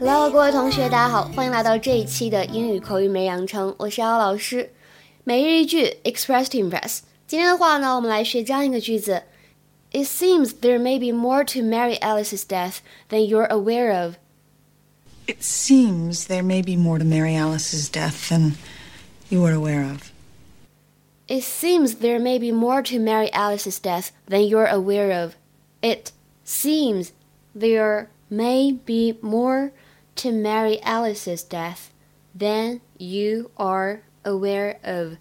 Hello，各位同学，大家好，欢迎来到这一期的英语口语美养成，我是姚老师。每日一句，express to impress。今天的话呢，我们来学这样一个句子：It seems there may be more to Mary Alice's death than you're aware of. It seems there may be more to Mary Alice's death than you are aware of. It seems there may be more to Mary Alice's death than you're aware of. It seems there may be more to Mary Alice's death than you are aware of。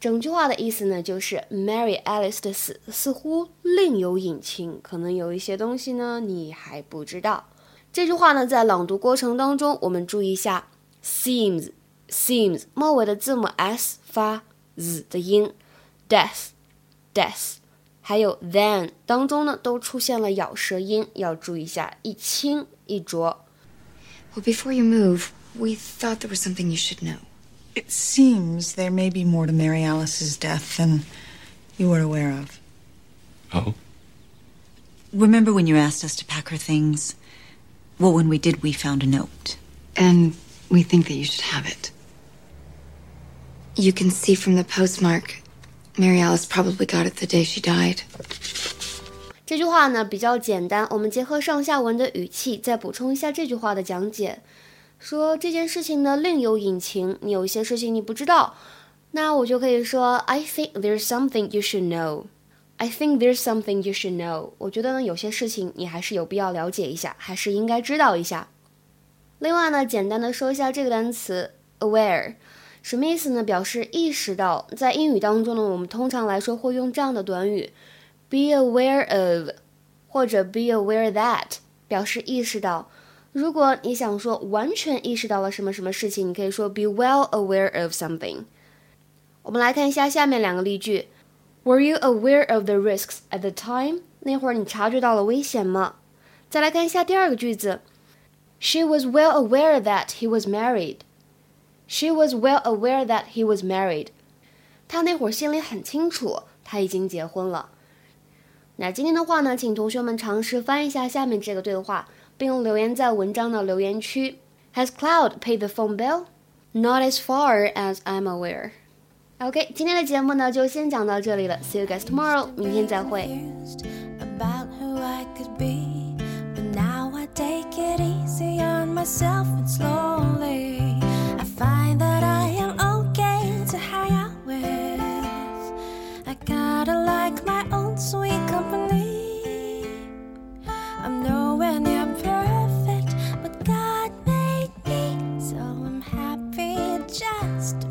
整句话的意思呢，就是 Mary Alice 的死似乎另有隐情，可能有一些东西呢你还不知道。这句话呢，在朗读过程当中，我们注意一下 seems seems 末尾的字母 s 发 z 的音，death death，还有 then 当中呢都出现了咬舌音，要注意一下，一轻一浊。Well, before you move, we thought there was something you should know. It seems there may be more to Mary Alice's death than you were aware of. Oh? Remember when you asked us to pack her things? Well, when we did, we found a note. And we think that you should have it. You can see from the postmark, Mary Alice probably got it the day she died. 这句话呢比较简单，我们结合上下文的语气，再补充一下这句话的讲解。说这件事情呢另有隐情，你有一些事情你不知道，那我就可以说 I think there's something you should know. I think there's something you should know. 我觉得呢有些事情你还是有必要了解一下，还是应该知道一下。另外呢，简单的说一下这个单词 aware，什么意思呢？表示意识到。在英语当中呢，我们通常来说会用这样的短语。Be aware of，或者 be aware that，表示意识到。如果你想说完全意识到了什么什么事情，你可以说 be well aware of something。我们来看一下下面两个例句：Were you aware of the risks at the time？那会儿你察觉到了危险吗？再来看一下第二个句子：She was well aware that he was married。She was well aware that he was married. 她那会儿心里很清楚，他已经结婚了。那今天的话呢，请同学们尝试翻一下下面这个对话，并留言在文章的留言区。Has Claude paid the phone bill? Not as far as I'm aware. OK，今天的节目呢就先讲到这里了。See you guys tomorrow，明天再会。About who just